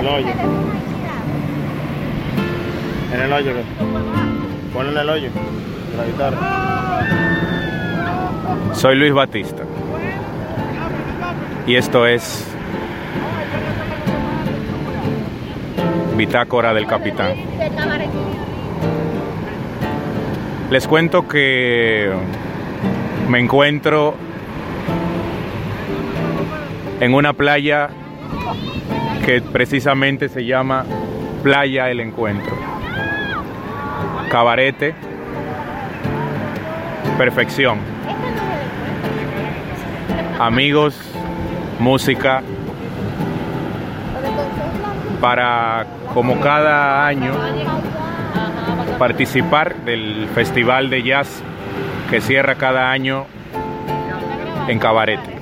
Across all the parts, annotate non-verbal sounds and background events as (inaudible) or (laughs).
El hoyo. En el hoyo. Ponle en el hoyo. La guitarra. Soy Luis Batista. Y esto es Bitácora del Capitán. Les cuento que me encuentro en una playa que precisamente se llama Playa El Encuentro. Cabarete, perfección. Amigos, música, para como cada año participar del festival de jazz que cierra cada año en Cabarete.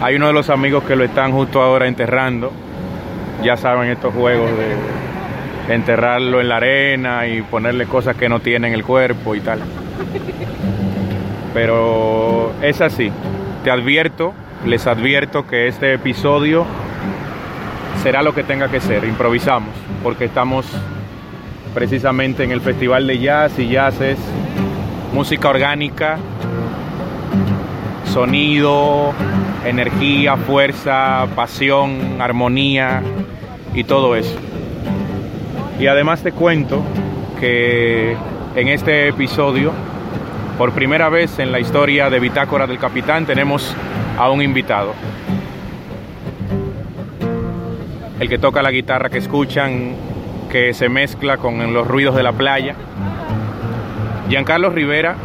Hay uno de los amigos que lo están justo ahora enterrando. Ya saben estos juegos de enterrarlo en la arena y ponerle cosas que no tiene en el cuerpo y tal. Pero es así. Te advierto, les advierto que este episodio será lo que tenga que ser. Improvisamos, porque estamos precisamente en el Festival de Jazz y Jazz es música orgánica, sonido, energía, fuerza, pasión, armonía y todo eso. Y además te cuento que en este episodio, por primera vez en la historia de Bitácora del Capitán, tenemos a un invitado. El que toca la guitarra que escuchan, que se mezcla con los ruidos de la playa. Giancarlo Rivera.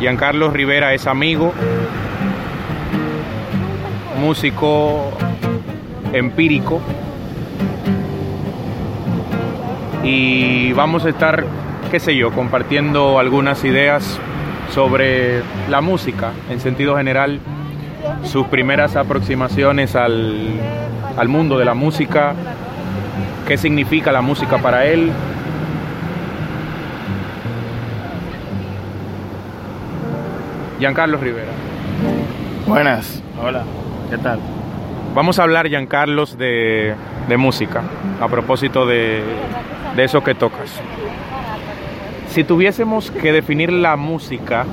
Giancarlo Rivera es amigo, músico empírico y vamos a estar, qué sé yo, compartiendo algunas ideas sobre la música en sentido general, sus primeras aproximaciones al, al mundo de la música, qué significa la música para él. Giancarlo Rivera. Buenas. Hola. ¿Qué tal? Vamos a hablar, Giancarlos, de, de música, a propósito de, de eso que tocas. Si tuviésemos que definir la música,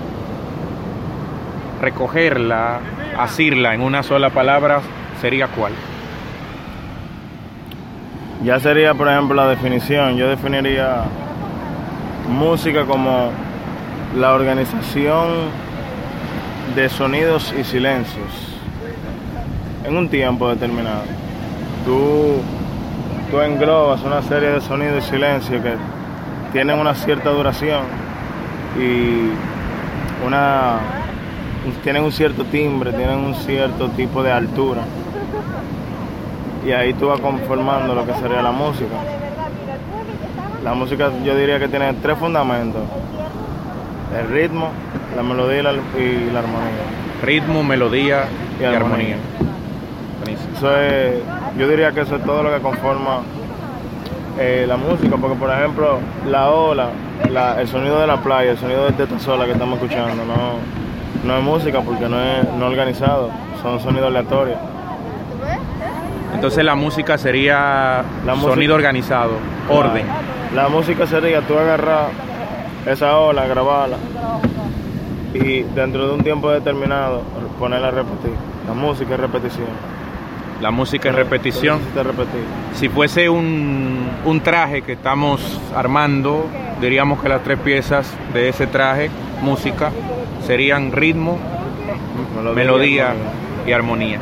recogerla, asirla en una sola palabra, ¿sería cuál? Ya sería, por ejemplo, la definición. Yo definiría música como la organización de sonidos y silencios en un tiempo determinado. Tú, tú englobas una serie de sonidos y silencios que tienen una cierta duración y una tienen un cierto timbre, tienen un cierto tipo de altura. Y ahí tú vas conformando lo que sería la música. La música yo diría que tiene tres fundamentos. El ritmo, la melodía y la, y la armonía. Ritmo, melodía y, Y armonía. Eso es, yo diría que eso es todo lo que conforma eh, la música, porque por ejemplo la ola, la- el sonido de la playa, el sonido de esta sola que estamos escuchando, no, no es música porque no es no organizado, son sonidos aleatorios. Entonces la música sería La música- sonido organizado, orden. La, música sería tú agarrar esa ola, grabarla y dentro de un tiempo determinado ponerla a repetir. La música es repetición. La música es repetición. Si fuese un, un traje que estamos armando, diríamos que las tres piezas de ese traje, música, serían ritmo, melodía y armonía.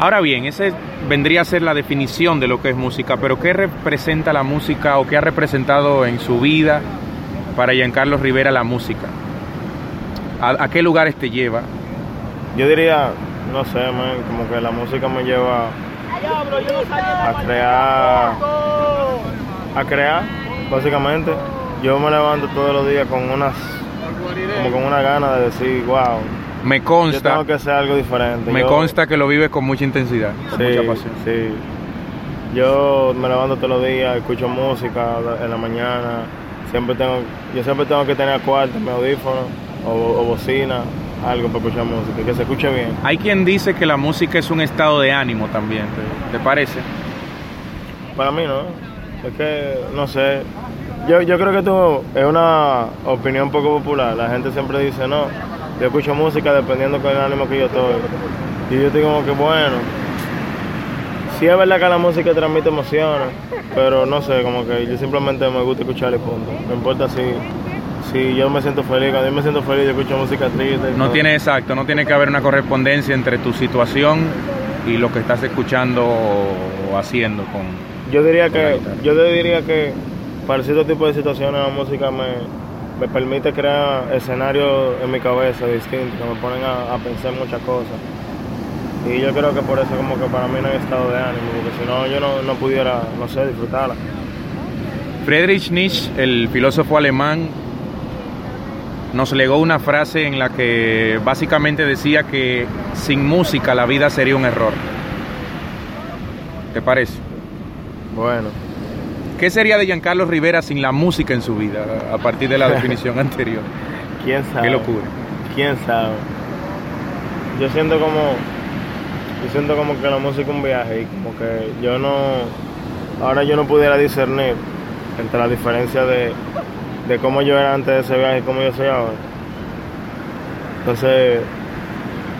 Ahora bien, ese vendría a ser la definición de lo que es música, pero ¿qué representa la música o qué ha representado en su vida para Giancarlo Rivera la música? ¿A, a qué lugares te lleva? Yo diría, no sé, man, como que la música me lleva a crear, a crear, básicamente. Yo me levanto todos los días con unas, como con una gana de decir, wow, Me yo consta, tengo que hacer algo diferente. me Yo- consta que lo vive con mucha intensidad, con Sí, mucha pasión. sí. Yo me levanto todos los días, escucho música en la mañana. Siempre tengo, yo siempre tengo que tener cuarto, mi audífono o, o bocina, algo para escuchar música, que se escuche bien. Hay quien dice que la música es un estado de ánimo también, ¿te, te parece? Para mí no, es que no sé. Yo, yo creo que esto es una opinión poco popular. La gente siempre dice, no, yo escucho música dependiendo con el ánimo que yo estoy. Y yo estoy como que bueno. Sí es verdad que la música transmite emociones, pero no sé, como que yo simplemente me gusta escuchar y punto. No importa si, si yo me siento feliz, cuando yo me siento feliz yo escucho música triste. No tiene exacto, no tiene que haber una correspondencia entre tu situación y lo que estás escuchando o haciendo con... Yo diría con que, yo te diría que para cierto tipo de situaciones la música me, me permite crear escenarios en mi cabeza distintos que me ponen a, a pensar muchas cosas. Y yo creo que por eso como que para mí no hay estado de ánimo, porque si no yo no, no pudiera, no sé, disfrutarla. Friedrich Nietzsche, el filósofo alemán, nos legó una frase en la que básicamente decía que sin música la vida sería un error. ¿Te parece? Bueno, ¿Qué sería de Giancarlo Rivera sin la música en su vida, a partir de la (laughs) definición anterior? quién sabe. Qué locura. Quién sabe. Yo siento como, yo siento como que la música es un viaje y como que yo no, ahora yo no pudiera discernir entre la diferencia de, de cómo yo era antes de ese viaje y cómo yo soy ahora. Entonces,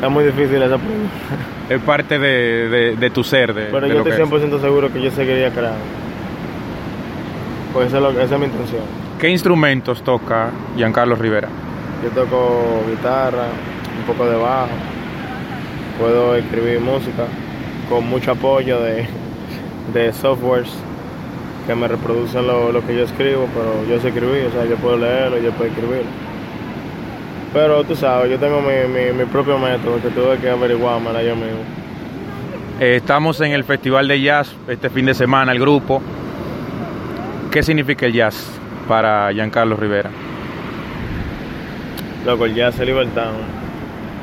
es muy difícil esa pregunta. Es parte de, de- de tu ser, de, Pero yo estoy es. 100% seguro que yo seguiría creando. Pues esa es, lo- esa es mi intención. ¿Qué instrumentos toca Giancarlo Rivera? Yo toco guitarra, un poco de bajo, puedo escribir música con mucho apoyo de, de softwares que me reproducen lo, lo que yo escribo, pero yo sé escribir, o sea, yo puedo leerlo, yo puedo escribirlo. Pero tú sabes, yo tengo mi, mi, mi propio método que tuve que averiguármela yo mismo. Eh, estamos en el Festival de Jazz este fin de semana, el grupo. ¿Qué significa el jazz para Giancarlo Rivera? Loco, el jazz es libertad.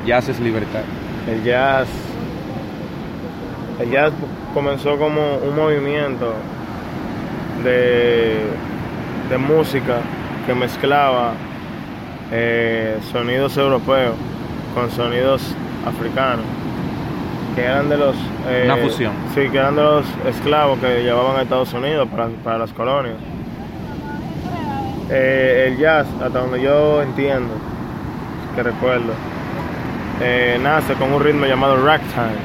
Jazz es libertad. El jazz, el jazz comenzó como un movimiento de, de música que mezclaba eh, sonidos europeos con sonidos africanos, que eran de los... eh, Una fusión. Sí, que eran de los esclavos que llevaban a Estados Unidos para, para las colonias. Eh, el jazz, hasta donde yo entiendo, que recuerdo, eh, nace con un ritmo llamado ragtime.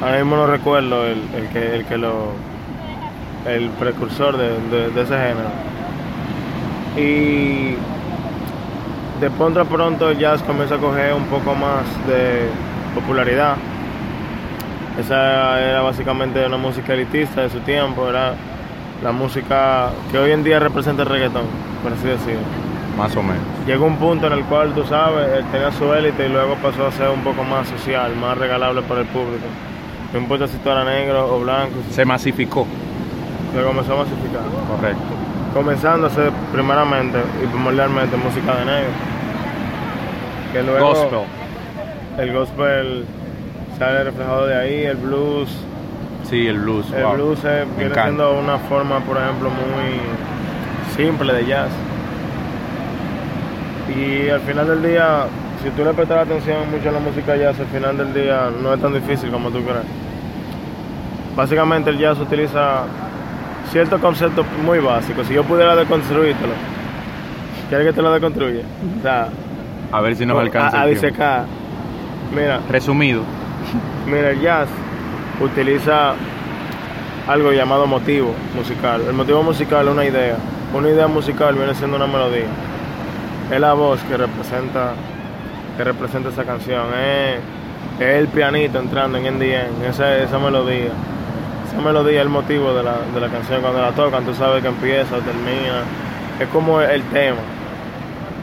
Ahora mismo no recuerdo el, el que, el que lo. el precursor de, de- de ese género. Y de pronto a pronto el jazz comienza a coger un poco más de popularidad. Esa era básicamente una música elitista de su tiempo, era la música que hoy en día representa el reggaetón, por así decirlo Más o menos. llegó un punto en el cual, tú sabes, él tenía su élite y luego pasó a ser un poco más social, más regalable para el público. No importa si tú eras negro o blanco, Se masificó. luego comenzó a masificar. Correcto. Comenzando a ser primeramente y primordialmente música de negro. Que luego Gospel. el gospel sale reflejado de ahí, el blues. Sí, el blues. El wow. blues Me viene encanta. siendo una forma, por ejemplo, muy simple de jazz. Y al final del día, si tú le prestas atención mucho a la música jazz, al final del día no es tan difícil como tú crees. Básicamente el jazz utiliza ciertos conceptos muy básicos. Si yo pudiera deconstruírtelo, ¿quieres que te lo deconstruya? O sea, A ver si nos alcanza. a, a disecar. Mira, Resumido. Mira, el jazz utiliza algo llamado motivo musical. El motivo musical es una idea. Una idea musical viene siendo una melodía. Es la voz que representa que representa esa canción. Es, el pianito entrando en NDN, esa, esa melodía. Esa melodía es el motivo de la, de la canción. Cuando la tocan, tú sabes que empieza termina. Es como el tema.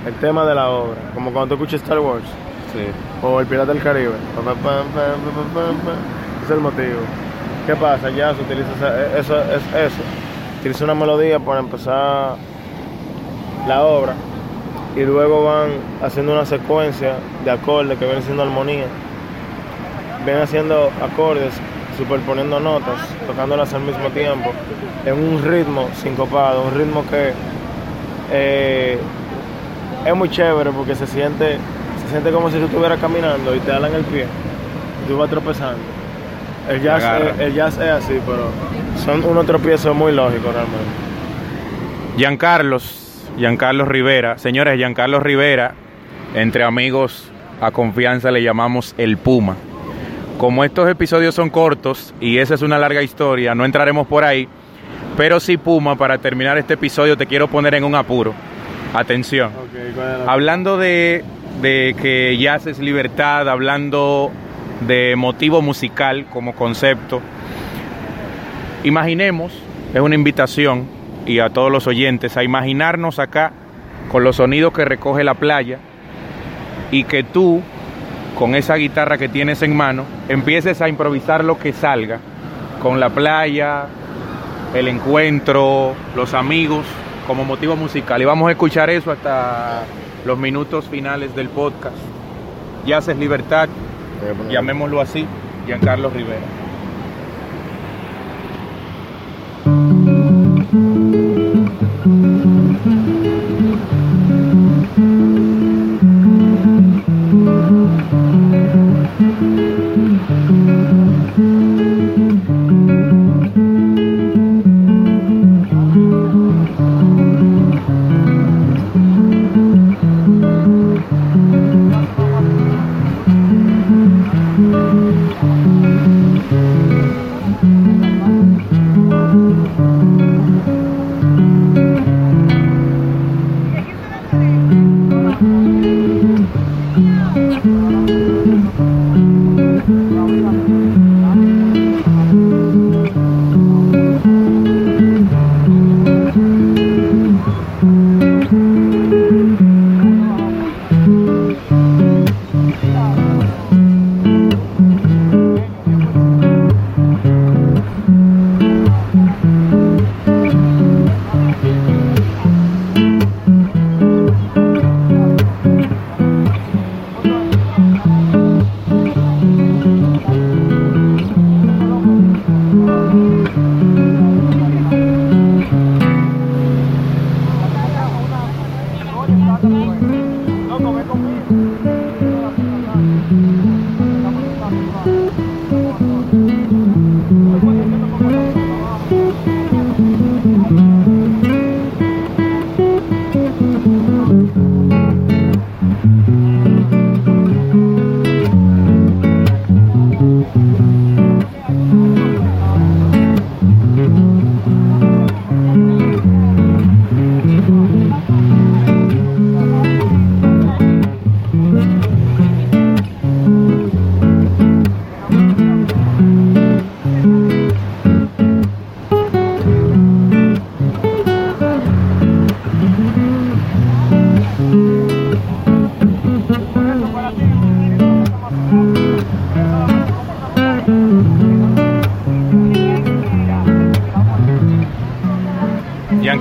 El tema de la obra. Como cuando tú escuchas Star Wars O el Pirata del Caribe. Es el motivo. ¿Qué pasa? Ya se utiliza esa- eso, es eso. Utiliza una melodía para empezar la obra y luego van haciendo una secuencia de acordes que vienen siendo armonía. Ven haciendo acordes, superponiendo notas, tocándolas al mismo tiempo, en un ritmo sincopado, un ritmo que eh, es muy chévere porque se siente, se siente como si tú estuvieras caminando y te en el pie y tú vas tropezando. El jazz, es, el jazz es así, pero son unos tropiezos muy lógicos realmente. Giancarlos, Giancarlos Rivera, señores, Giancarlos Rivera, entre amigos a confianza le llamamos el Puma. Como estos episodios son cortos y esa es una larga historia, no entraremos por ahí, pero sí Puma, para terminar este episodio te quiero poner en un apuro. Atención. hablando de, de que jazz es libertad, hablando de motivo musical como concepto, imaginemos, es una invitación y a todos los oyentes a imaginarnos acá con los sonidos que recoge la playa y que tú, con esa guitarra que tienes en mano, empieces a improvisar lo que salga con la playa, el encuentro, los amigos, como motivo musical. Y vamos a escuchar eso hasta los minutos finales del podcast. Ya haces libertad, llamémoslo así, Giancarlo Rivera.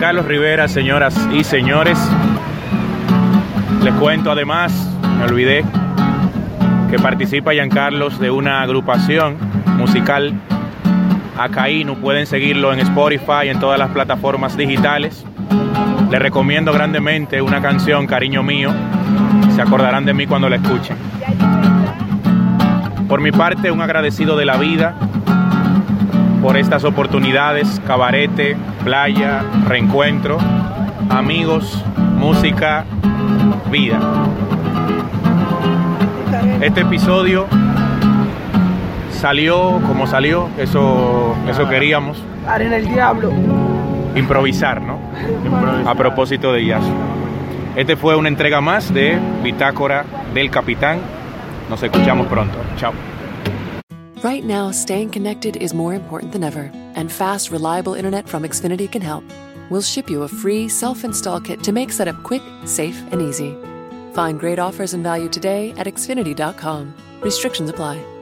Carlos Rivera, señoras y señores. Les cuento además, me olvidé, que participa Carlos de una agrupación musical Acaíno. Pueden seguirlo en Spotify, en todas las plataformas digitales. Les recomiendo grandemente una canción, Cariño Mío. Se acordarán de mí cuando la escuchen. Por mi parte, un agradecido de la vida por estas oportunidades, cabarete, playa, reencuentro, amigos, música, vida. Este episodio salió como salió, eso, eso queríamos. en el diablo. Improvisar, ¿no? A propósito de jazz. Este fue una entrega más de Bitácora del Capitán. Nos escuchamos pronto. Chao. Right now, staying connected is more important than ever, and fast, reliable internet from Xfinity can help. We'll ship you a free self install kit to make setup quick, safe, and easy. Find great offers and value today at Xfinity.com. Restrictions apply.